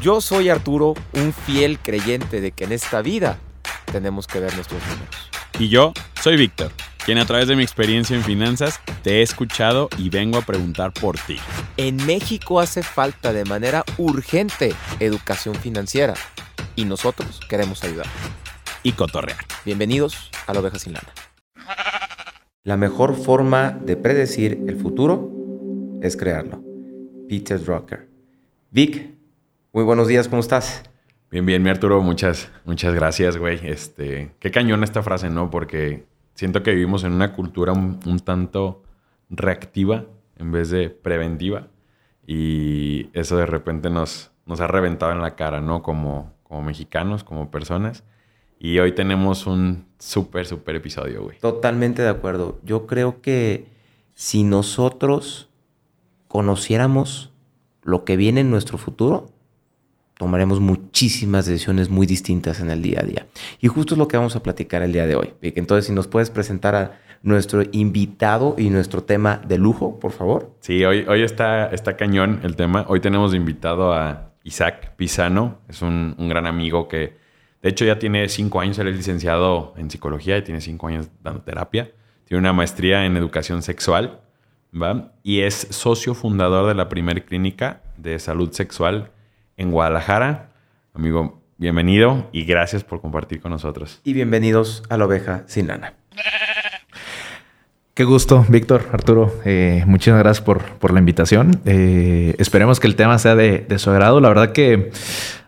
Yo soy Arturo, un fiel creyente de que en esta vida tenemos que ver nuestros números. Y yo soy Víctor, quien a través de mi experiencia en finanzas te he escuchado y vengo a preguntar por ti. En México hace falta de manera urgente educación financiera y nosotros queremos ayudar. Y cotorrear. Bienvenidos a la oveja sin lana. La mejor forma de predecir el futuro es crearlo. Peter Drucker. Vic, muy buenos días, ¿cómo estás? Bien, bien, mi Arturo, muchas, muchas gracias, güey. Este, qué cañón esta frase, ¿no? Porque siento que vivimos en una cultura un, un tanto reactiva en vez de preventiva. Y eso de repente nos, nos ha reventado en la cara, ¿no? Como, como mexicanos, como personas. Y hoy tenemos un súper, súper episodio, güey. Totalmente de acuerdo. Yo creo que si nosotros conociéramos lo que viene en nuestro futuro, tomaremos muchísimas decisiones muy distintas en el día a día. Y justo es lo que vamos a platicar el día de hoy. Entonces, si nos puedes presentar a nuestro invitado y nuestro tema de lujo, por favor. Sí, hoy, hoy está, está cañón el tema. Hoy tenemos invitado a Isaac Pisano. Es un, un gran amigo que, de hecho, ya tiene cinco años. Él es licenciado en psicología y tiene cinco años dando terapia. Tiene una maestría en educación sexual. ¿va? Y es socio fundador de la primer clínica de salud sexual en Guadalajara. Amigo, bienvenido y gracias por compartir con nosotros. Y bienvenidos a la oveja sin lana. Qué gusto, Víctor, Arturo. Eh, muchas gracias por, por la invitación. Eh, esperemos que el tema sea de, de, su agrado. La verdad que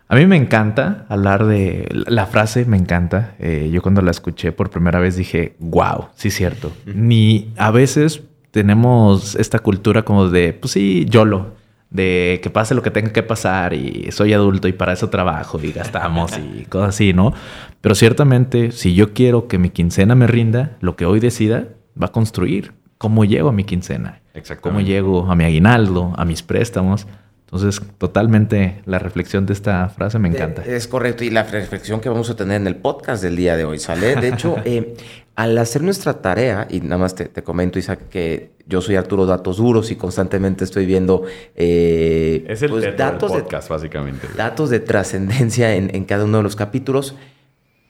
a mí me encanta hablar de la frase, me encanta. Eh, yo cuando la escuché por primera vez dije, wow, sí es cierto. Ni a veces tenemos esta cultura como de, pues sí, YOLO de que pase lo que tenga que pasar y soy adulto y para eso trabajo y gastamos y cosas así, ¿no? Pero ciertamente, si yo quiero que mi quincena me rinda, lo que hoy decida va a construir cómo llego a mi quincena, cómo llego a mi aguinaldo, a mis préstamos. Entonces, totalmente la reflexión de esta frase me encanta. Es correcto, y la reflexión que vamos a tener en el podcast del día de hoy, ¿sale? De hecho, eh, al hacer nuestra tarea, y nada más te, te, comento, Isaac, que yo soy Arturo Datos Duros y constantemente estoy viendo eh, es el pues, datos del podcast, de, básicamente. Datos de trascendencia en, en, cada uno de los capítulos.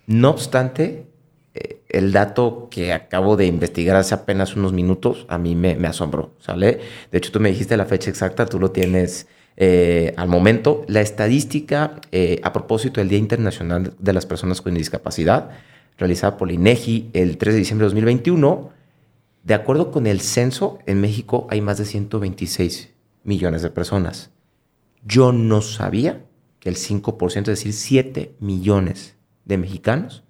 No obstante, eh, el dato que acabo de investigar hace apenas unos minutos a mí me, me asombró, ¿sale? De hecho, tú me dijiste la fecha exacta, tú lo tienes eh, al momento. La estadística eh, a propósito del Día Internacional de las Personas con Discapacidad, realizada por INEGI el 3 de diciembre de 2021, de acuerdo con el censo, en México hay más de 126 millones de personas. Yo no sabía que el 5%, es decir, 7 millones de mexicanos,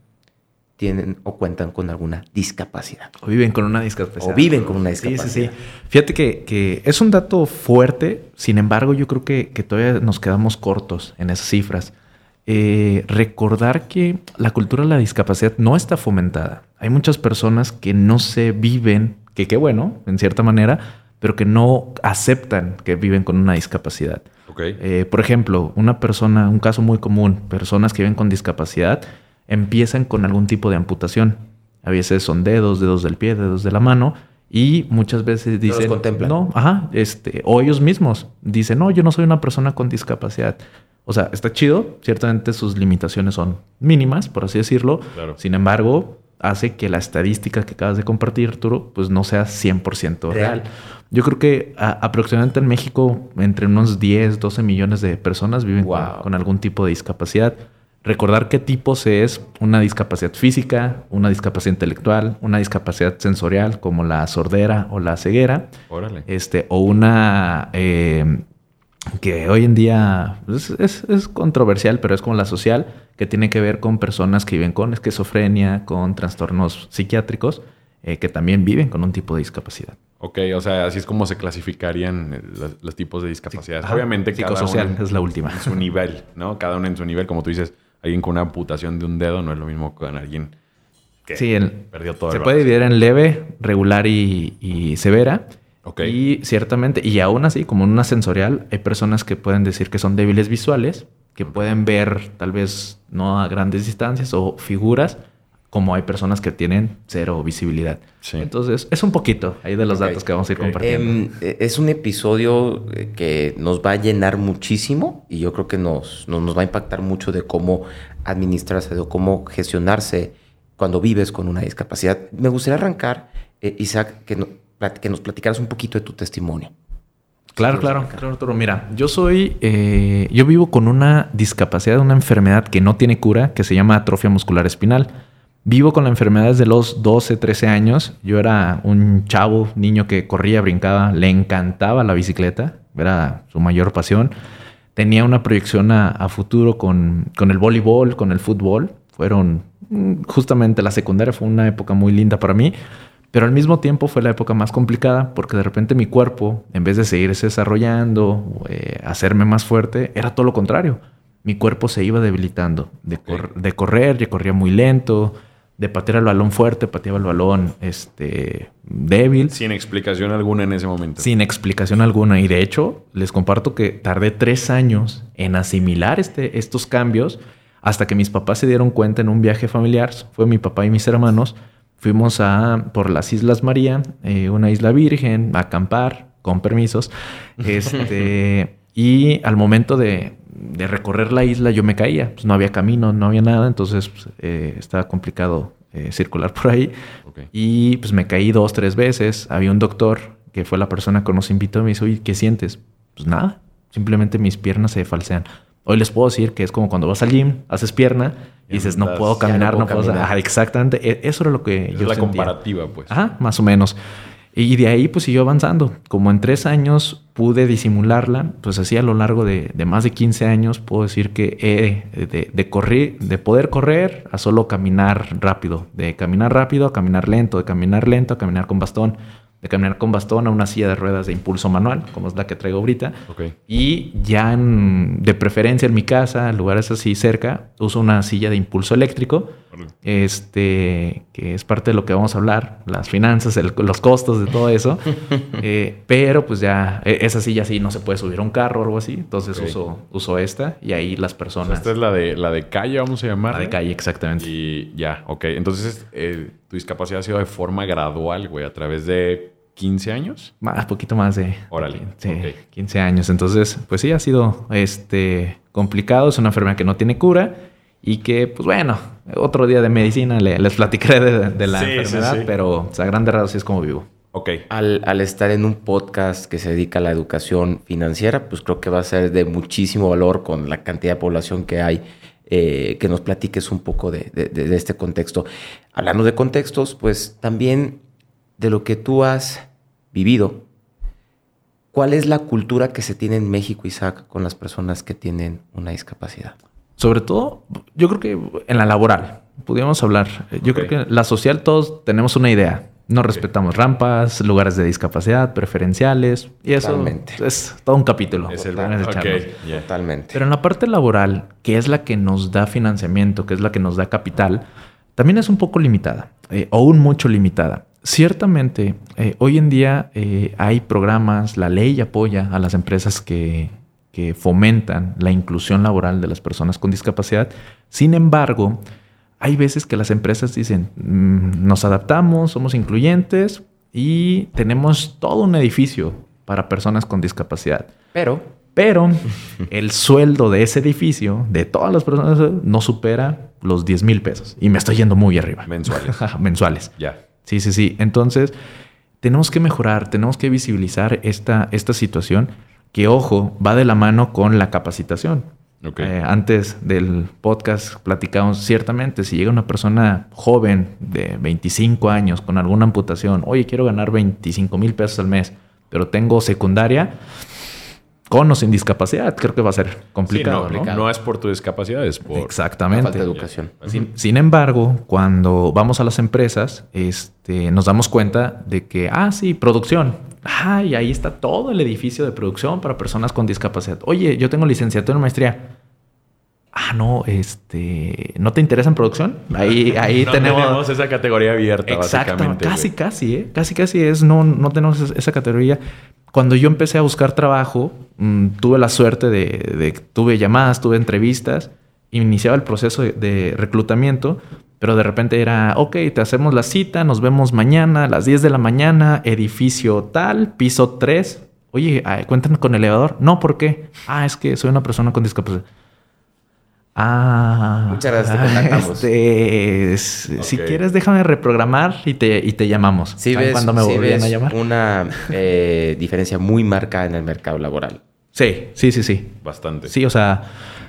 tienen o cuentan con alguna discapacidad. O viven con una discapacidad. O viven con una discapacidad. Sí, sí, sí. Fíjate que, que es un dato fuerte, sin embargo, yo creo que, que todavía nos quedamos cortos en esas cifras. Eh, recordar que la cultura de la discapacidad no está fomentada. Hay muchas personas que no se viven, que qué bueno, en cierta manera, pero que no aceptan que viven con una discapacidad. Okay. Eh, por ejemplo, una persona, un caso muy común, personas que viven con discapacidad empiezan con algún tipo de amputación. A veces son dedos, dedos del pie, dedos de la mano, y muchas veces dicen, no, los no ajá, este, o ellos mismos dicen, no, yo no soy una persona con discapacidad. O sea, está chido, ciertamente sus limitaciones son mínimas, por así decirlo. Claro. Sin embargo, hace que la estadística que acabas de compartir, Arturo, pues no sea 100% real. real. Yo creo que a, aproximadamente en México entre unos 10, 12 millones de personas viven wow. con, con, algún tipo de discapacidad. Recordar qué tipos es una discapacidad física, una discapacidad intelectual, una discapacidad sensorial como la sordera o la ceguera. Órale. Este, o una eh, que hoy en día es, es, es, controversial, pero es como la social, que tiene que ver con personas que viven con esquizofrenia, con trastornos psiquiátricos, eh, que también viven con un tipo de discapacidad. Ok, o sea, así es como se clasificarían los, los tipos de discapacidades. Sí. Obviamente, psicosocial cada uno en, es la última. En su nivel, ¿no? Cada uno en su nivel, como tú dices, alguien con una amputación de un dedo no es lo mismo con alguien que sí, el, perdió todo. Se el puede dividir en leve, regular y, y severa. Okay. Y ciertamente, y aún así, como en una sensorial, hay personas que pueden decir que son débiles visuales, que pueden ver tal vez no a grandes distancias o figuras, como hay personas que tienen cero visibilidad. Entonces, es un poquito ahí de los datos que vamos a ir compartiendo. Em, e, es un episodio eh, que nos va a llenar muchísimo y yo creo que nos, nos, va a impactar mucho de cómo administrarse, de cómo gestionarse cuando vives con una discapacidad. Me gustaría arrancar, eh, Isaac, que, que nos platicaras un poquito de tu testimonio. Claro, claro, claro, Arturo. Mira, yo soy, eh, yo vivo con una discapacidad, una enfermedad que no tiene cura, que se llama atrofia muscular espinal. Vivo con la enfermedad desde los 12, 13 años. Yo era un chavo, niño que corría, brincaba, le encantaba la bicicleta, era su mayor pasión. Tenía una proyección a, futuro con, con, el voleibol, con el fútbol. Fueron, mm, justamente la secundaria fue una época muy linda para mí, pero al mismo tiempo fue la época más complicada porque de repente mi cuerpo, en vez de seguirse desarrollando, eh, hacerme más fuerte, era todo lo contrario. Mi cuerpo se iba debilitando. De, de correr, yo corría muy lento de patear el balón fuerte, pateaba el balón este, débil. Sin explicación alguna en ese momento. Sin explicación alguna. Y de hecho, les comparto que tardé tres años en asimilar este, estos cambios hasta que mis papás se dieron cuenta en un viaje familiar. Fue mi papá y mis hermanos. Fuimos a por las Islas María, eh, una isla virgen, a acampar, con permisos. Este, y al momento de, de recorrer la isla yo me caía, pues no había camino, no había nada, entonces pues, eh, estaba complicado eh, circular por ahí. Y pues me caí dos, tres veces. Había un doctor que fue la persona que nos invitó y me dijo, oye, ¿qué sientes? Pues nada, simplemente mis piernas se falsean. Hoy les puedo decir que es como cuando vas al gym, haces pierna y dices, no puedo caminar, no puedo... exactamente, e, eso era lo que es la comparativa, pues. Ajá, más o menos. Y de ahí pues siguió avanzando. Como en tres años pude disimularla, pues así a lo largo de, más de 15 años puedo decir que he de, de, correr, de poder correr a solo caminar rápido, de caminar rápido a caminar lento, de caminar lento a caminar con bastón de caminar con bastón a una silla de ruedas de impulso manual, como es la que traigo ahorita. Y ya de preferencia en mi casa, en lugares así cerca, uso una silla de impulso eléctrico, este, que es parte de lo que vamos a hablar, las finanzas, los costos de todo eso. Eh, pero pues ya, e, esa silla sí no se puede subir a un carro o algo así, entonces uso, uso esta y ahí las personas... esta es la de, la de calle, vamos a llamar. La de calle, exactamente. Y ya, ok. Entonces, eh, tu discapacidad ha sido de forma gradual, güey, a través de 15 años. Más, poquito más de. Órale. Sí, 15 años. Entonces, pues sí, ha sido este, complicado. Es una enfermedad que no tiene cura y que, pues bueno, otro día de medicina les platicaré de, la enfermedad, pero a grandes rasgos es como vivo. Ok. Al, al, estar en un podcast que se dedica a la educación financiera, pues creo que va a ser de muchísimo valor con la cantidad de población que hay. Eh, que nos platiques un poco de, de este contexto. Hablando de contextos, pues también de lo que tú has vivido, ¿cuál es la cultura que se tiene en México, Isaac, con las personas que tienen una discapacidad? Sobre todo, yo creo que en la laboral, podríamos hablar. Yo creo que la social todos tenemos una idea. No respetamos rampas, lugares de discapacidad, preferenciales. Y eso es todo un capítulo. Es el Totalmente. Pero en la parte laboral, que es la que nos da financiamiento, que es la que nos da capital, también es un poco limitada, eh, o un mucho limitada. Ciertamente, eh, hoy en día eh, hay programas, la ley apoya a las empresas que, fomentan la inclusión laboral de las personas con discapacidad. Sin embargo, hay veces que las empresas dicen, mm, nos adaptamos, somos incluyentes y tenemos todo un edificio para personas con discapacidad. Pero, pero el sueldo de ese edificio, de todas las personas, no supera los 10 mil pesos. Y me estoy yendo muy arriba. Mensuales. Mensuales. Ya. Sí, sí, sí. Entonces, tenemos que mejorar, tenemos que visibilizar esta, esta situación que, ojo, va de la mano con la capacitación. Eh, antes del podcast platicamos ciertamente, si llega una persona joven de 25 años con alguna amputación, oye, quiero ganar 25 mil pesos al mes, pero tengo secundaria, con o sin discapacidad, creo que va a ser complicado. no, es por tu discapacidad, es por Exactamente. falta de educación. Sin, embargo, cuando vamos a las empresas, este, nos damos cuenta de que, ah, sí, producción. Ah, y ahí está todo el edificio de producción para personas con discapacidad. Oye, yo tengo licenciatura en maestría. Ah, no, este, ¿no te interesa en producción? Ahí, ahí tenemos... esa categoría abierta, Exacto, Casi, casi, ¿eh? Casi, casi es, no, no tenemos esa categoría. Cuando yo empecé a buscar trabajo, mm, tuve la suerte de, tuve llamadas, tuve entrevistas, iniciaba el proceso de, reclutamiento, Pero de repente era, ok, te hacemos la cita, nos vemos mañana a las 10 de la mañana, edificio tal, piso 3. Oye, ¿cuentan con elevador? No, ¿por qué? Ah, es que soy una persona con discapacidad. Ah. Muchas gracias, te contactamos. Este, Si quieres, déjame reprogramar y te, y te llamamos. Sí ¿Saben ves, cuándo me sí ves a llamar? una eh, diferencia muy marcada en el mercado laboral. Sí, sí, sí, sí. Bastante. Sí, o sea,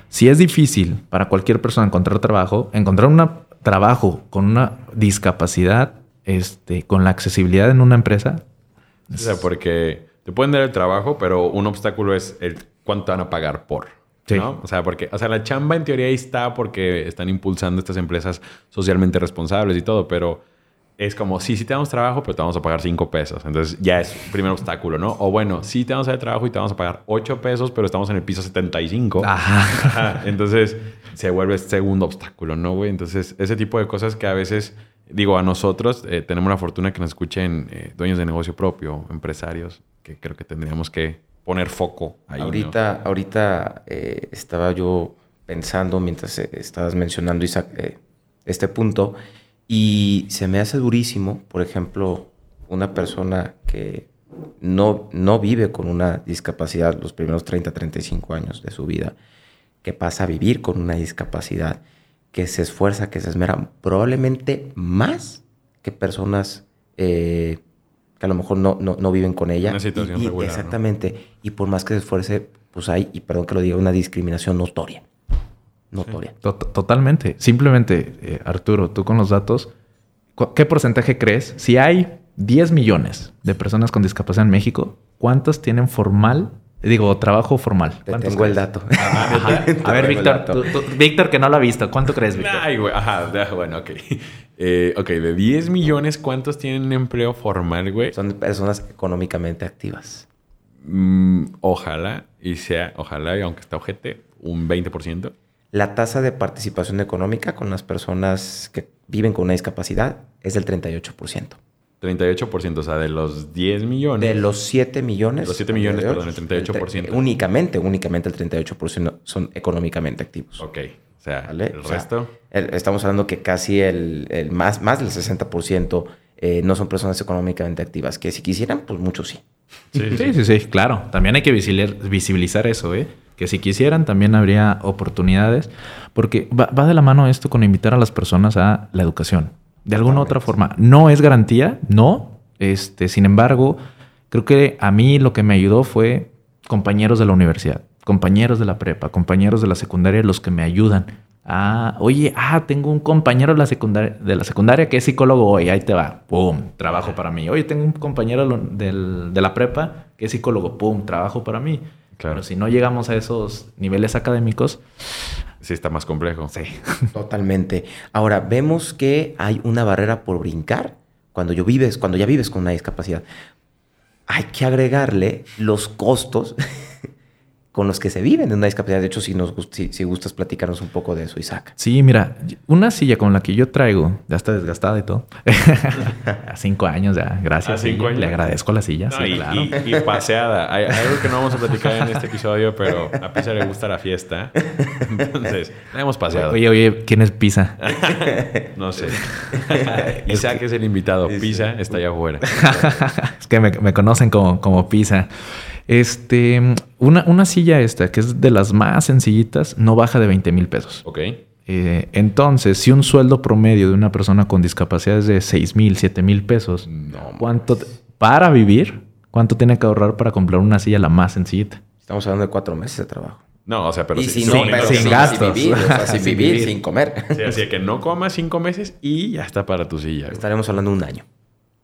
si es difícil para cualquier persona encontrar trabajo, encontrar un trabajo con una discapacidad, este, con la accesibilidad en una empresa, O sea, porque te pueden dar el trabajo, pero un obstáculo es el cuánto van a pagar por. Sí. ¿no? O sea, porque, o sea, la chamba en teoría ahí está porque están impulsando estas empresas socialmente responsables y todo, pero es como, sí, sí te damos trabajo, pero te vamos a pagar cinco pesos. Entonces ya es el primer obstáculo, ¿no? O bueno, sí te vamos a dar trabajo y te vamos a pagar ocho pesos, pero estamos en el piso 75. Ajá. Ajá, Entonces se vuelve este segundo obstáculo, ¿no, güey? Entonces, ese tipo de cosas que a veces, digo, a nosotros eh, tenemos la fortuna que nos escuchen eh, dueños de negocio propio, empresarios, que creo que tendríamos que poner foco ahí. ahorita ahorita eh, estaba yo pensando mientras eh, estabas mencionando eh, este punto y se me hace durísimo, por ejemplo, una persona que no, no vive con una discapacidad los primeros 30, 35 años de su vida, que pasa a vivir con una discapacidad, que se esfuerza, que se esmera probablemente más que personas que a lo mejor no, no, no viven con ella. Una situación Y- y regular, ¿no? Exactamente. Y por más que se esfuerce, pues hay, y perdón que lo diga, una discriminación notoria. Notoria. To- Totalmente. Simplemente, eh, Arturo, tú con los datos, ¿qué porcentaje crees? Si hay 10 millones de personas con discapacidad en México, ¿cuántas tienen formal, digo, trabajo formal? Te ¿Cuántos tengo el dato. Ajá. Te A ver, Víctor, dato. tú- tú- Víctor que no lo ha visto, ¿cuánto crees, Víctor? Ay, güey. Ajá, bueno, ok. Eh, ok, de 10 millones, ¿cuántos tienen empleo formal, güey? Son personas económicamente activas. Mm, ojalá y sea, ojalá, y aunque está ojete, un 20%. La tasa de participación económica con las personas que viven con una discapacidad es del 38%. 38%, o sea, de los 10 millones. De los 7 millones. Los 7 millones, perdón, el 38%. tre- Únicamente, únicamente el 38% son económicamente activos. Ok, o sea, ¿vale? el O sea, resto. el- estamos hablando que casi el, el más, más del 60% eh, no son personas económicamente activas. Que si quisieran, pues muchos sí. Sí, sí, Sí, sí, sí, claro. También hay que visibilizar, visibilizar eso, ¿eh? Que si quisieran también habría oportunidades, porque va, va de la mano esto con invitar a las personas a la educación. De alguna u otra forma. No es garantía, no. Este, sin embargo, creo que a mí lo que me ayudó fue compañeros de la universidad, compañeros de la prepa, compañeros de la secundaria, los que me ayudan. Ah, oye, ah, tengo un compañero de la secundaria, de la secundaria que es psicólogo hoy, ahí te va, pum, trabajo para mí. Oye, tengo un compañero del- de la prepa que es psicólogo, pum, trabajo para mí. Claro. Pero si no llegamos a esos niveles académicos, Sí, está más complejo. sí. Totalmente. Ahora, vemos que hay una barrera por brincar cuando, yo vives, cuando ya vives con una discapacidad. Hay que agregarle los costos con los que se viven en una discapacidad. De hecho, si, nos, si, si gustas platicarnos un poco de eso, Isaac. Sí, mira, una silla con la que yo traigo, ya está desgastada y todo. a cinco años ya, gracias. ¿A cinco años? Le agradezco a la silla, No, sí, y, claro. y- y paseada. Hay, hay algo que no vamos a platicar en este episodio, pero a Pisa le gusta la fiesta. Entonces, la hemos paseado. Oye, oye, ¿quién es Pisa? No sé. Isaac es el invitado. Pisa está allá afuera. es que me, me conocen como, como Pisa. Este, una, una silla esta, que es de las más sencillitas, no baja de 20 mil pesos. Ok. Eh, entonces, si un sueldo promedio de una persona con discapacidad es de 6 mil, 7 mil pesos, No. ¿cuánto te- para vivir? ¿Cuánto tiene que ahorrar para comprar una silla la más sencillita? Estamos hablando de cuatro meses de trabajo. No, o sea, pero y si no, pero sin sin, gastos. sin vivir, o sea, sin, Sin vivir, vivir. sin comer. Sí, así que no comas cinco meses y ya está para tu silla. güey. Estaremos hablando de un año.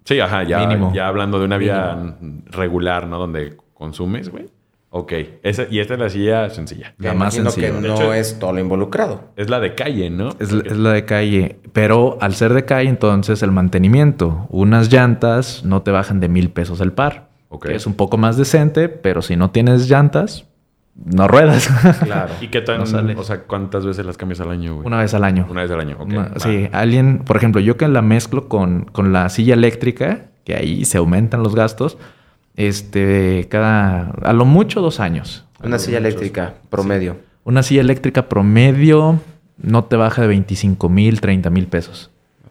Sí, ajá, ya, Mínimo. ya hablando de una vida regular, ¿no? Donde consumes, güey. Ok. Esa, y esta es la silla sencilla. La más sencilla. que De no hecho- es todo lo involucrado. Es la de calle, ¿no? Es, la- es la de calle, pero al ser de calle, entonces el mantenimiento. Unas llantas no te bajan de mil pesos el par. Ok. que es un poco más decente, pero si no tienes llantas, no ruedas. Claro. ¿Y qué tan, No sale. o sea, cuántas veces las cambias al año, güey? Una vez al año. Una vez al año, ok. Una- sí, alguien, por ejemplo, yo que la mezclo con, con la silla eléctrica, que ahí se aumentan los gastos, este, cada, a lo mucho dos años. Una silla eléctrica promedio. Una silla eléctrica promedio, no te baja de 25 mil, 30 mil pesos.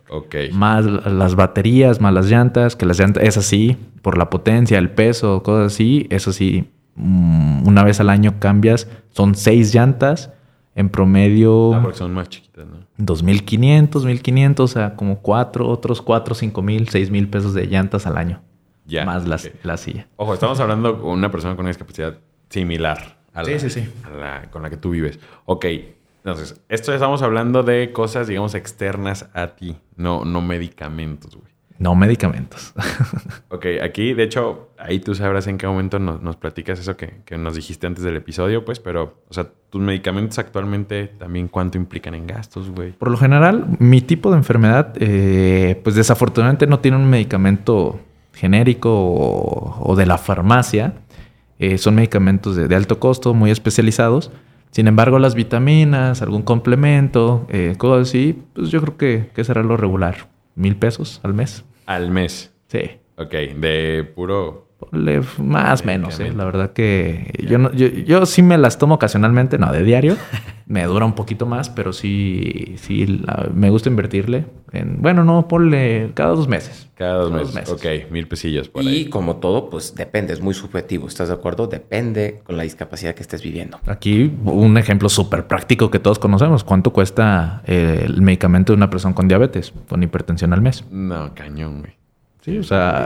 Ok. Más las baterías, más las llantas, que las llantas, es así, por la potencia, el peso, cosas así, eso sí, mm, una vez al año cambias, son seis llantas, en promedio Ah, porque son más chiquitas, ¿no? 2.500, 1.500, o sea, como cuatro, otros cuatro, cinco mil, seis mil pesos de llantas al año. Ya. Más la, silla. Ojo, estamos hablando con una persona con una discapacidad similar a la, Sí, sí, sí. a la con la que tú vives. Ok, entonces, esto estamos hablando de cosas, digamos, externas a ti, no, no medicamentos, güey. No medicamentos. Ok, aquí, de hecho, ahí tú sabrás en qué momento nos, nos platicas eso que, que nos dijiste antes del episodio, pues, pero, o sea, tus medicamentos actualmente también cuánto implican en gastos, güey. Por lo general, mi tipo de enfermedad, eh, pues desafortunadamente no tiene un medicamento genérico o, o de la farmacia. Eh, son medicamentos de, de alto costo, muy especializados. Sin embargo, las vitaminas, algún complemento, eh, cosas así, pues yo creo que, que será lo regular. Mil pesos al mes. Al mes. Sí. Ok, de puro... Ponle más o menos, ¿eh? La verdad que yo, no- yo, yo sí me las tomo ocasionalmente, no de diario. me dura un poquito más, pero sí, sí la- me gusta invertirle. En, bueno, no, ponle cada dos meses. Cada dos Cada meses. Ok, mil pesillos por Y ahí. como todo, pues depende, es muy subjetivo, ¿estás de acuerdo? Depende con la discapacidad que estés viviendo. Aquí un ejemplo súper práctico que todos conocemos. ¿Cuánto cuesta eh, el medicamento de una persona con diabetes, con hipertensión al mes? No, cañón, güey. Sí, o sea.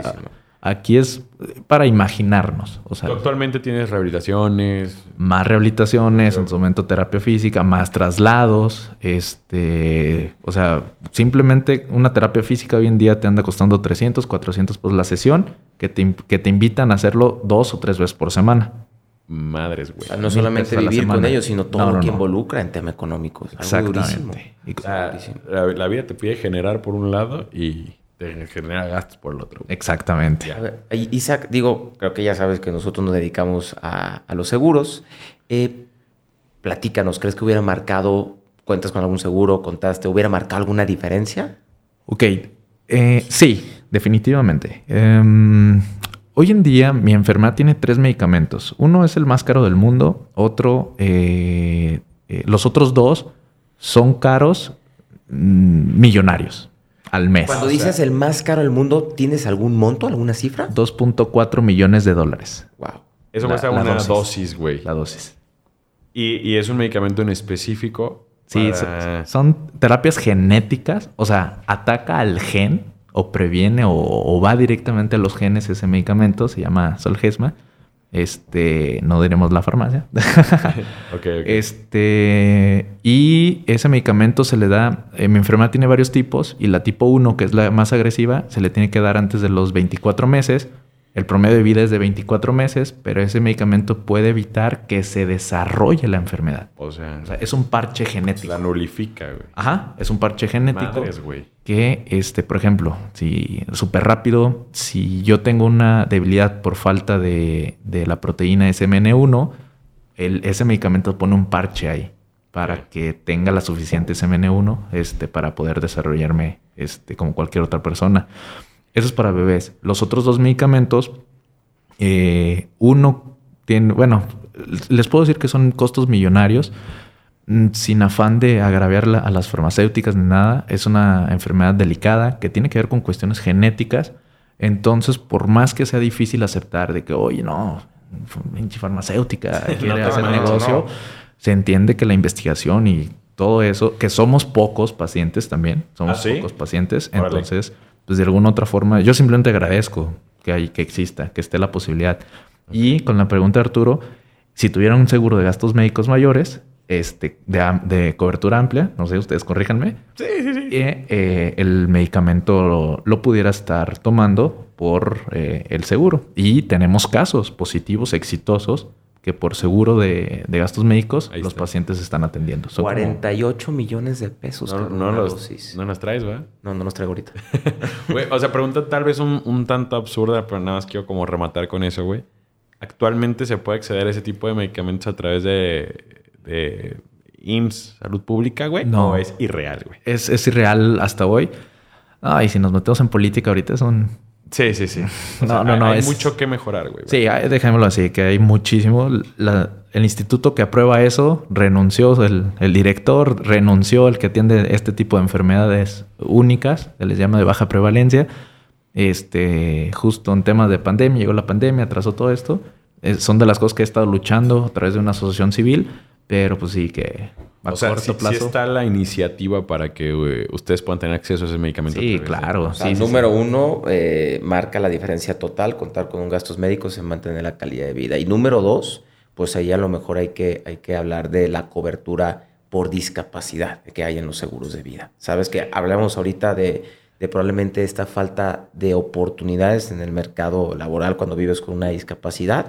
Aquí es para imaginarnos. O sea, Tú actualmente tienes rehabilitaciones. más rehabilitaciones, en su momento terapia física, más traslados, este, o sea, simplemente una terapia física hoy en día te anda costando 300, 400 por la sesión, que te, que te invitan a hacerlo dos o tres veces por semana. Madres, O güey. sea, no solamente pesos vivir con ellos, sino todo No, lo que no. involucra en tema económico. Es algo durísimo. Exactamente. Y- O sea, Durísimo. la, la vida te pide generar por un lado y te genera gastos por el otro. Exactamente. A ver, I- Isaac, digo, creo que ya sabes que nosotros nos dedicamos a, a los seguros. Eh, platícanos, ¿crees que hubiera marcado, cuentas con algún seguro, contaste, hubiera marcado alguna diferencia? Ok, eh, sí, definitivamente. Em, hoy en día mi enfermedad tiene tres medicamentos. Uno es el más caro del mundo, otro, eh, eh, los otros dos son caros mm, millonarios al mes. Cuando dices el más caro del mundo, ¿tienes algún monto, alguna cifra? 2.4 millones de dólares Wow. Eso cuesta una dosis. dosis, güey. la dosis. Y, y es un medicamento en específico. Sí, para- son, son terapias genéticas, o sea, ataca al gen o previene o, o va directamente a los genes ese medicamento, se llama Solgesma. Este, no diremos la farmacia. Ok, ok. Este, y ese medicamento se le da, eh, mi enfermedad tiene varios tipos y la tipo 1, que es la más agresiva, se le tiene que dar antes de los 24 meses. El promedio de vida es de 24 meses, pero ese medicamento puede evitar que se desarrolle la enfermedad. O sea, O sea, es un parche genético. la nulifica, güey. Ajá, es un parche genético Madres, güey. que, este, por ejemplo, si súper rápido, si yo tengo una debilidad por falta de, de la proteína SMN1, el, ese medicamento pone un parche ahí para que tenga la suficiente SMN1 este, para poder desarrollarme este, como cualquier otra persona. Eso es para bebés. Los otros dos medicamentos, eh, uno tiene, bueno, les puedo decir que son costos millonarios, mm, sin afán de agraviar a las farmacéuticas ni nada. Es una enfermedad delicada que tiene que ver con cuestiones genéticas. Entonces, por más que sea difícil aceptar de que, oye, no, pinche farmacéutica quiere hacer negocio, no. se entiende que la investigación y todo eso, que somos pocos pacientes también, somos ¿Ah, sí? pocos pacientes, Órale. entonces, pues de alguna otra forma, yo simplemente agradezco que, hay, que exista, que esté la posibilidad. Y con la pregunta de Arturo, si tuviera un seguro de gastos médicos mayores, este, de, cobertura amplia, no sé, ustedes corríjanme, Sí, sí, sí. que eh, el medicamento lo, lo pudiera estar tomando por eh, el seguro. Y tenemos casos positivos, exitosos, que por seguro de, de gastos médicos Ahí los está. pacientes están atendiendo. Son como- 48 millones de pesos. No, los, dosis. no nos traes, ¿verdad? No, no los traigo ahorita. Güey, o sea, pregunta tal vez un, un tanto absurda, pero nada más quiero como rematar con eso, güey. ¿Actualmente se puede acceder a ese tipo de medicamentos a través de, de IMSS, salud pública, güey? No. ¿O es irreal, güey? es, es irreal hasta hoy. Ay, si nos metemos en política ahorita es un... Sí, sí, sí. O No, sea, no, no, Hay es- mucho que mejorar, güey. Sí, hay- dejémoslo así, que hay muchísimo. La- el instituto que aprueba eso renunció, el, el, director renunció, el que atiende este tipo de enfermedades únicas, se les llama de baja prevalencia. Este, justo en temas de pandemia, llegó la pandemia, atrasó todo esto. son de las cosas que he estado luchando a través de una asociación civil, pero pues sí que a o sea, corto plazo. está la iniciativa para que eh, ustedes puedan tener acceso a ese medicamento. Sí, claro. número uno, eh, marca la diferencia total, contar con un gastos médicos y mantener la calidad de vida. Y número dos, pues ahí a lo mejor hay que, hay que hablar de la cobertura por discapacidad que hay en los seguros de vida. Sabes que hablamos ahorita de, de probablemente esta falta de oportunidades en el mercado laboral cuando vives con una discapacidad.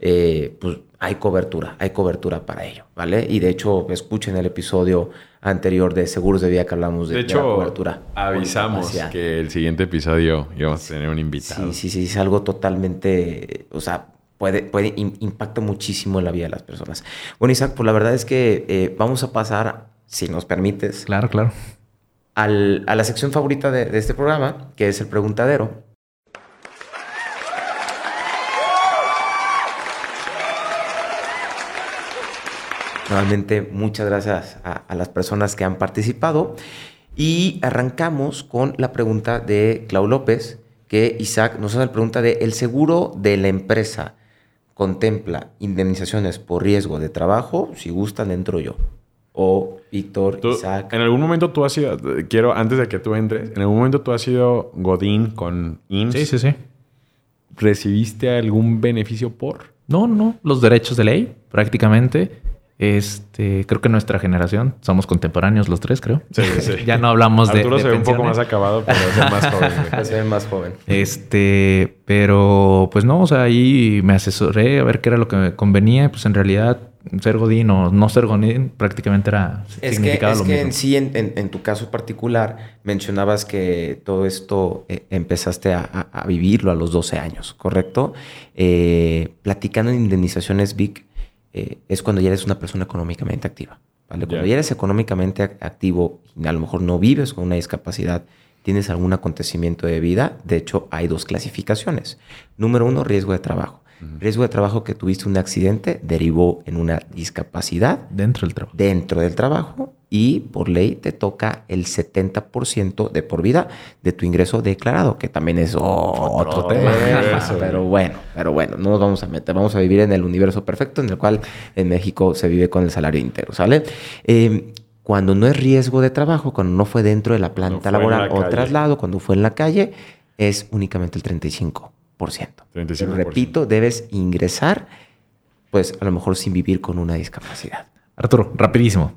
Eh, pues hay cobertura, hay cobertura para ello, ¿vale? Y de hecho, escuchen el episodio anterior de Seguros de Vida que hablamos de, de hecho, cobertura. Avisamos que el siguiente episodio íbamos a tener un invitado. Sí, sí, sí, es algo totalmente, o sea, puede, puede impacta muchísimo en la vida de las personas. Bueno, Isaac, pues la verdad es que eh, vamos a pasar, si nos permites. Claro, claro. Al, a la sección favorita de, de este programa, que es el preguntadero. Nuevamente, muchas gracias a, las personas que han participado. Y arrancamos con la pregunta de Clau López, que Isaac nos hace la pregunta de ¿el seguro de la empresa contempla indemnizaciones por riesgo de trabajo? Si gustan, entro yo. O Víctor, Isaac. En algún momento tú has sido, quiero, antes de que tú entres, en algún momento tú has sido Godín con IMSS. Sí, sí, sí. ¿Recibiste algún beneficio por? No, no, los derechos de ley, prácticamente. Este, creo que nuestra generación, somos contemporáneos los tres, creo. Sí, sí. ya no hablamos de. Arturo se ve un poco más acabado, pero es más joven. se ve más joven. Este, pero pues no, o sea, ahí me asesoré a ver qué era lo que me convenía. Pues en realidad, ser Godín o no ser Godín prácticamente era. Es que, es que en sí, en, tu caso particular, mencionabas que todo esto eh, empezaste a, vivirlo a los 12 años, ¿correcto? Eh, platicando en indemnizaciones, Vic eh, es cuando ya eres una persona económicamente activa. ¿vale? Cuando ya eres económicamente activo y a lo mejor no vives con una discapacidad, tienes algún acontecimiento de vida, de hecho hay dos clasificaciones. Número uno, riesgo de trabajo. Riesgo de trabajo que tuviste un accidente derivó en una discapacidad. Dentro del trabajo. Dentro del trabajo y por ley te toca el 70% de por vida de tu ingreso declarado, que también es otro, tema. pero bueno, pero bueno, no nos vamos a meter, vamos a vivir en el universo perfecto en el cual en México se vive con el salario íntegro, ¿sale? Eh, cuando no es riesgo de trabajo, cuando no fue dentro de la planta laboral o traslado, cuando fue en la calle, es únicamente el 35%. 35%. repito, debes ingresar, pues a lo mejor sin vivir con una discapacidad. Arturo, rapidísimo.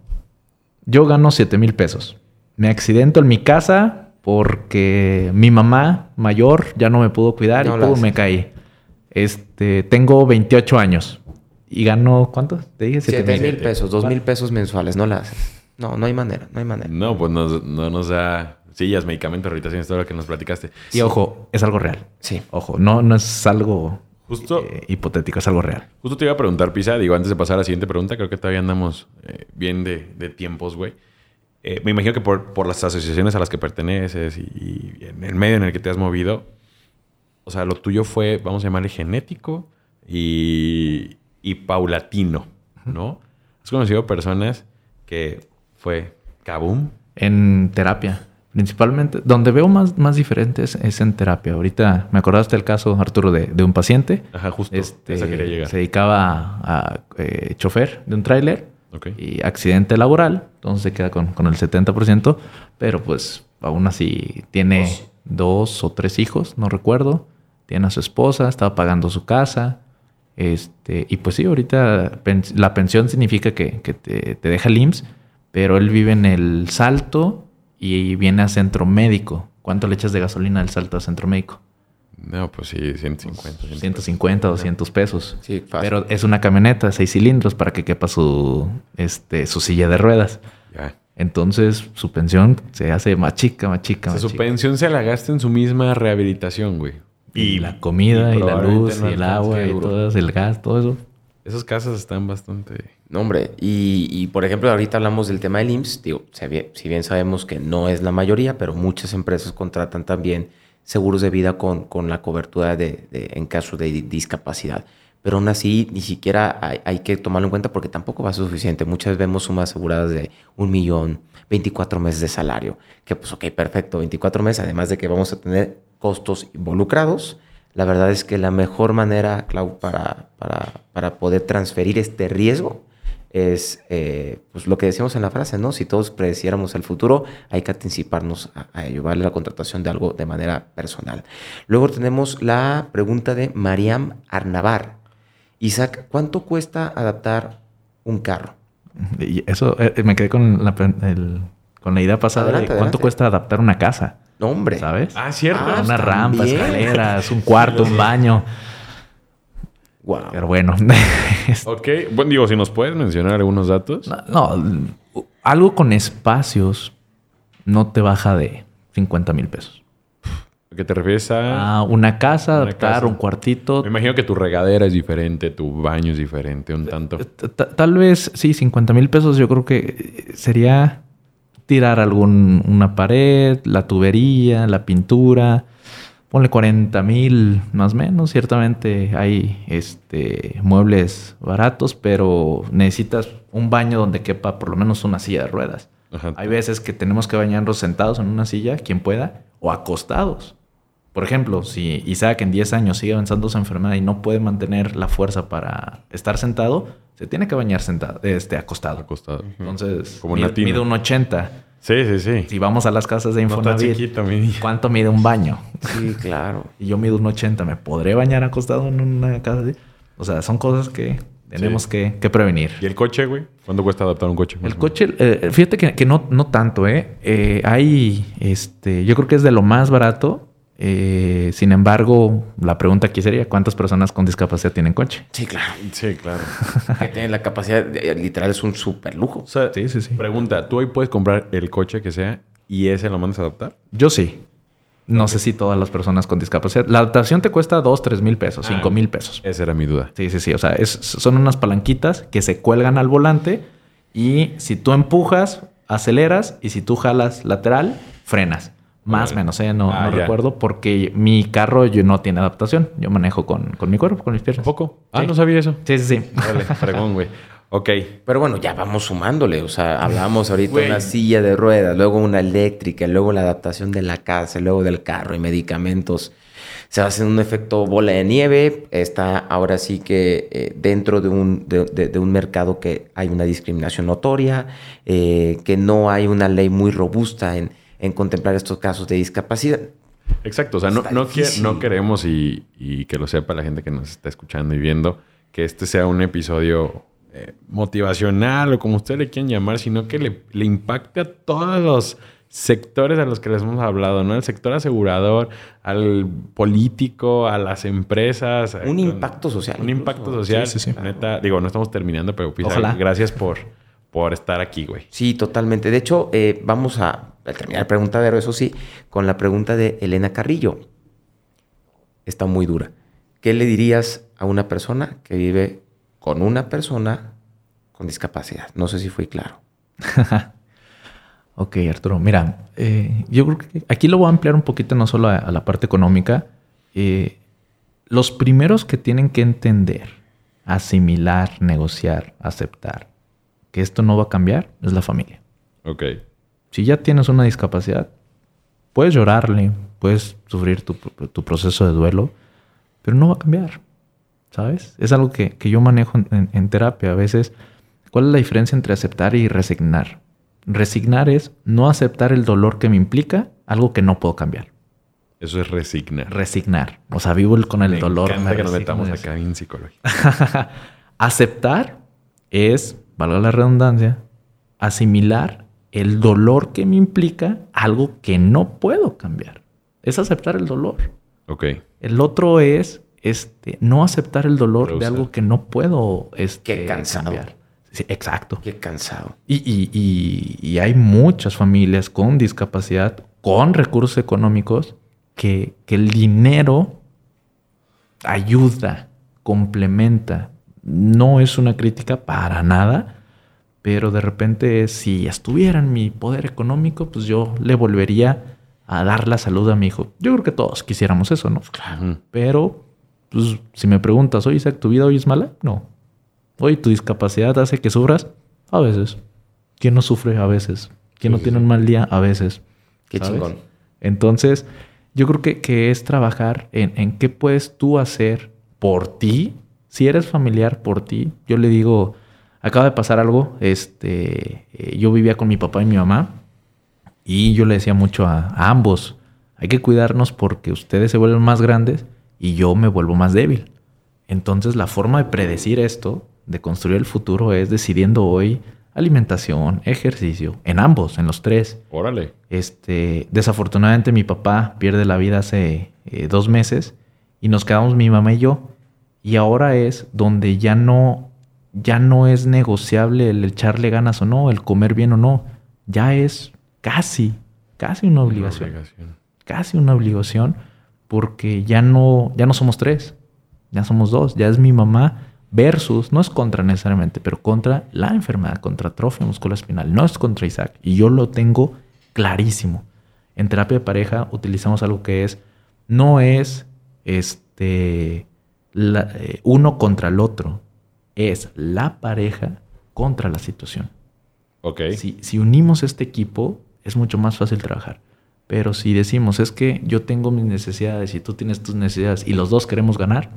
Yo gano 7 mil pesos. Me accidento en mi casa porque mi mamá mayor ya no me pudo cuidar y me caí. Este, tengo 28 años y gano, ¿cuánto? Te dije 7 mil pesos, 2 mil pesos mensuales, no la haces. No, no hay manera, no hay manera. No, pues no, no nos da sillas, medicamentos, rehabilitaciones, todo lo que nos platicaste. Y ojo, es algo real. Sí. Ojo, no, no es algo Justo, eh, hipotético, es algo real. Justo te iba a preguntar, Pisa, digo, antes de pasar a la siguiente pregunta, creo que todavía andamos eh, bien de, tiempos, güey. Eh, me imagino que por, por, las asociaciones a las que perteneces y, en el medio en el que te has movido, o sea, lo tuyo fue, vamos a llamarle genético y, y paulatino, ¿no? Has conocido personas que fue kabum. En terapia. Principalmente, donde veo más, más diferentes es en terapia. Ahorita me acordaste el caso, Arturo, de, de un paciente. Ajá, justo. Este, Se dedicaba a, eh, chofer de un tráiler y accidente laboral. Entonces se queda con, con, el 70%. Pero pues aún así tiene dos. o tres hijos, no recuerdo. Tiene a su esposa, estaba pagando su casa. Este, y pues sí, ahorita la pensión significa que, que te, te deja el IMSS, pero él vive en el Salto y viene a centro médico. ¿Cuánto le echas de gasolina al salto a centro médico? No, pues sí, 150. 150, 200 pesos. Sí, fácil. Pero es una camioneta de seis cilindros para que quepa su, este, su silla de ruedas. Ya. Entonces, su pensión se hace más chica, más chica, Su pensión se la gasta en su misma rehabilitación, güey. Y, la comida, y, la luz, y el agua, y todo, el gas, todo eso. Esas casas están bastante... No, hombre, y, por ejemplo, ahorita hablamos del tema del IMSS, digo, si bien sabemos que no es la mayoría, pero muchas empresas contratan también seguros de vida con, con la cobertura de, en caso de discapacidad. pero aún así ni siquiera hay, hay que tomarlo en cuenta porque tampoco va a ser suficiente. Muchas veces vemos sumas aseguradas de un millón, 24 meses de salario, que pues ok, perfecto, 24 meses, además de que vamos a tener costos involucrados. La verdad es que la mejor manera, Clau, para, para, para poder transferir este riesgo es eh, pues lo que decíamos en la frase, ¿no? Si todos predeciéramos el futuro, hay que anticiparnos a, a ello, ¿vale? La contratación de algo de manera personal. Luego tenemos la pregunta de Mariam Arnavar. Isaac, ¿cuánto cuesta adaptar un carro? Y eso, eh, me quedé con la, el- con la idea pasada Adelante, de cuánto adelante. cuesta adaptar una casa, No, hombre. ¿sabes? Ah, cierto. Ah, una rampa, escaleras, un cuarto, un baño. Wow. Pero bueno, es- Ok, bueno, digo, si nos puedes mencionar algunos datos. no, no, algo con espacios no te baja de 50 mil pesos. ¿A qué te refieres a...? Ah, una casa, Una adaptar casa. un cuartito. Me imagino que tu regadera es diferente, tu baño es diferente, un tanto. T- t- Tal vez, sí, 50 mil pesos yo creo que sería tirar algún, una pared, la tubería, la pintura. Ponle 40 mil más o menos. Ciertamente hay este, muebles baratos, pero necesitas un baño donde quepa por lo menos una silla de ruedas. Ajá. Hay veces que tenemos que bañarnos sentados en una silla, quien pueda, o acostados. Por ejemplo, si Isaac en 10 años sigue avanzando su enfermedad y no puede mantener la fuerza para estar sentado, se tiene que bañar sentado, este, acostado. Acostado. Entonces, Como mide, un 80. Sí, sí, sí. Si vamos a las casas de Infonavit. ¿cuánto mide un baño? Sí, claro. Y yo mido un 80, ¿me podré bañar acostado en una casa así? O sea, son cosas que tenemos Sí. que, que prevenir. ¿Y el coche, güey? ¿Cuánto cuesta adaptar un coche? El coche, eh, fíjate que, que no, no tanto, ¿eh? Eh, Hay, este, yo creo que es de lo más barato. Eh, sin embargo, la pregunta aquí sería, ¿cuántas personas con discapacidad tienen coche? Sí, claro. Sí, claro. Que tienen la capacidad, de- literal, es un super lujo. O sea, Sí, sí, sí. pregunta, ¿tú hoy puedes comprar el coche que sea y ese lo mandas a adaptar? Yo sí. No sé si todas las personas con discapacidad. La adaptación te cuesta 2, 3 mil pesos, 5 mil pesos. Esa era mi duda. Sí, sí, sí. O sea, es- son unas palanquitas que se cuelgan al volante y si tú empujas, aceleras y si tú jalas lateral, frenas. Más o menos, ¿eh? No, Ah, no recuerdo porque mi carro yo no tiene adaptación. Yo manejo con, con mi cuerpo, con mis piernas. ¿Tampoco? Ah, Sí. no sabía eso. Sí, sí, sí. Vale, fregón, güey. Ok. Pero bueno, ya vamos sumándole. O sea, hablamos ahorita de una silla de ruedas, luego una eléctrica, luego la adaptación de la casa, luego del carro y medicamentos. Se hace un efecto bola de nieve. Está ahora sí que eh, dentro de un, de, de- de un mercado que hay una discriminación notoria, eh, que no hay una ley muy robusta en, en contemplar estos casos de discapacidad. Exacto, o sea, no, no, queremos y, y que lo sepa la gente que nos está escuchando y viendo, que este sea un episodio eh, motivacional o como ustedes le quieran llamar, sino que le, le impacte a todos los sectores a los que les hemos hablado, ¿no? Al sector asegurador, al político, a las empresas. Un con- impacto social. Un incluso. impacto social. Sí, sí, sí. Neta, digo, no estamos terminando, pero Ojalá. gracias por, por estar aquí, güey. Sí, totalmente. De hecho, eh, vamos a, a terminar el preguntadero, eso sí, con la pregunta de Elena Carrillo. Está muy dura. ¿Qué le dirías a una persona que vive con una persona con discapacidad? No sé si fui claro. Ok, Arturo. Mira, eh, yo creo que aquí lo voy a ampliar un poquito, no solo a, a la parte económica. Eh, los primeros que tienen que entender, asimilar, negociar, aceptar que esto no va a cambiar es la familia. Ok. Si ya tienes una discapacidad, puedes llorarle, puedes sufrir tu, tu proceso de duelo, pero no va a cambiar. ¿Sabes? Es algo que, que yo manejo en, en- en terapia. A veces, ¿cuál es la diferencia entre aceptar y resignar? Resignar es no aceptar el dolor que me implica algo que no puedo cambiar. Eso es resignar. Resignar. O sea, vivo con el Me dolor. encanta que nos metamos acá en psicología. Aceptar es, valga la redundancia, asimilar el dolor que me implica algo que no puedo cambiar. Es aceptar el dolor. Ok. El otro es este, no aceptar el dolor de algo que no puedo este, Qué cansado. Sí, exacto. Qué cansado. Y, y- y- y hay muchas familias con discapacidad, con recursos económicos, que, que el dinero ayuda, complementa. No es una crítica para nada, pero de repente si estuviera en mi poder económico, pues yo le volvería a dar la salud a mi hijo. Yo creo que todos quisiéramos eso, ¿no? Ujú. Pero Pues si me preguntas, oye Isaac, ¿tu vida hoy es mala? No. Oye, ¿tu discapacidad hace que sufras? A veces. ¿Quién no sufre? A veces. ¿Quién no tiene un mal día? A veces. Qué ¿sabes? chingón. Entonces, yo creo que, que es trabajar en, en qué puedes tú hacer por ti. Si eres familiar por ti, yo le digo, acaba de pasar algo. Este, eh, yo vivía con mi papá y mi mamá y yo le decía mucho a, a ambos, hay que cuidarnos porque ustedes se vuelven más grandes y yo me vuelvo más débil. Entonces, la forma de predecir esto, de construir el futuro, es decidiendo hoy alimentación, ejercicio, en ambos, en los tres. Órale. Este, desafortunadamente mi papá pierde la vida hace eh, dos meses y nos quedamos mi mamá y yo. Y ahora es donde ya no, ya no es negociable el echarle ganas o no, el comer bien o no. Ya es casi, casi una obligación. Obligación. Casi una obligación porque ya no, ya no somos tres, ya somos dos. Ya es mi mamá versus, no es contra necesariamente, pero contra la enfermedad, contra atrofia musculoespinal. No es contra Isaac. Y yo lo tengo clarísimo. En terapia de pareja utilizamos algo que es, no es este, la- eh, uno contra el otro, es la pareja contra la situación. Ok. Si, si unimos este equipo, es mucho más fácil trabajar. Pero si decimos, es que yo tengo mis necesidades y tú tienes tus necesidades y los dos queremos ganar,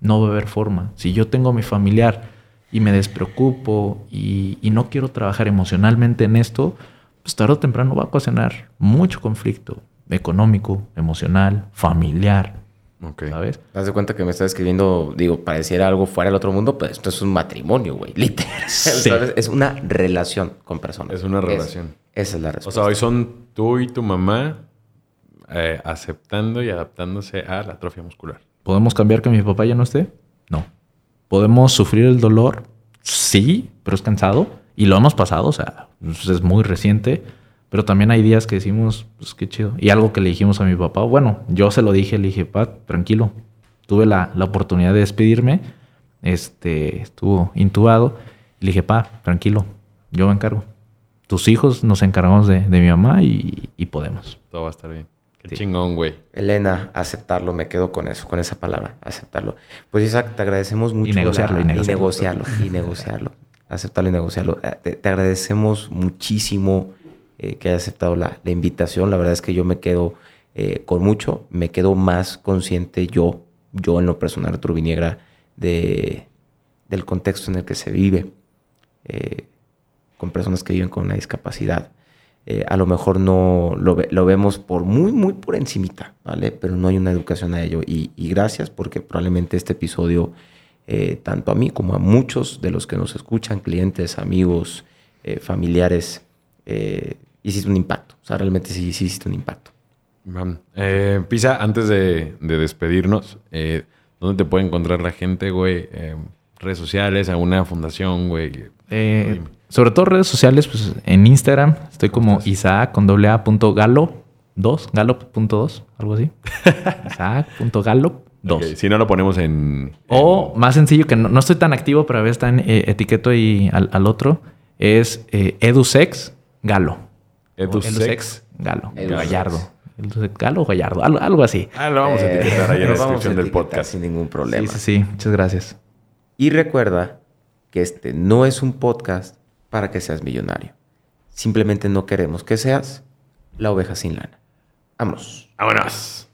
no va a haber forma. Si yo tengo a mi familiar y me despreocupo y, y no quiero trabajar emocionalmente en esto, pues tarde o temprano va a ocasionar mucho conflicto económico, emocional, familiar, Ok. ¿sabes? Haz de cuenta que me estás escribiendo, digo, pareciera algo fuera del otro mundo, pero esto es un matrimonio, güey. Literal. Sí. ¿sabes? Es una relación con personas. Es una relación. esa es la O respuesta. sea, hoy son tú y tu mamá eh, aceptando y adaptándose a la atrofia muscular. ¿Podemos cambiar que mi papá ya no esté? No. ¿Podemos sufrir el dolor? Sí, pero es cansado. Y lo hemos pasado, o sea, es muy reciente. Pero también hay días que decimos, pues qué chido. Y algo que le dijimos a mi papá, bueno, yo se lo dije, le dije, pa, tranquilo. Tuve la, la oportunidad de despedirme. Este, estuvo intubado. Y le dije, pa, tranquilo, yo me encargo. Tus hijos nos encargamos de, de mi mamá y, y podemos. Todo va a estar bien. Qué Sí. chingón, güey. Elena, aceptarlo, me quedo con eso, con esa palabra, aceptarlo. Pues Isaac, te agradecemos mucho. negociarlo, y negociarlo. Y negociarlo, y negociarlo. Aceptarlo y negociarlo. Eh, Te, te agradecemos muchísimo eh, que hayas aceptado la, la invitación. La verdad es que yo me quedo eh, con mucho, me quedo más consciente yo, yo en lo personal, Arturo Viniegra, de, del contexto en el que se vive. eh, con personas que viven con una discapacidad. A lo mejor no lo, lo vemos por muy, muy por encimita, ¿vale? Pero no hay una educación a ello. Y, gracias porque probablemente este episodio, tanto a mí como a muchos de los que nos escuchan, clientes, amigos, familiares, eh, hiciste un impacto. O sea, realmente sí, sí hiciste un impacto. Eh, Pisa, antes de, de despedirnos, eh, ¿dónde te puede encontrar la gente, güey? Eh, redes sociales, alguna fundación, güey. Eh, sobre todo redes sociales, pues en Instagram estoy como Isaac con doble A punto galo 2, galop punto 2, algo así. Isaac punto galop 2. Ok, Si no lo ponemos en... O más sencillo, que no, no estoy tan activo, pero a veces está en eh, etiqueto y al, al otro, es eh, EduSex Galo. EduSex. Galo. Edusex. Gallardo. EduSex Galo o Gallardo, algo, algo así. Ah, lo vamos a Eh, etiquetar ahí en la descripción del podcast. Sin ningún Sí, problema. sí, sí. Muchas gracias. Y recuerda que este no es un podcast para que seas millonario. Simplemente no queremos que seas la oveja sin lana. Vámonos. Vámonos.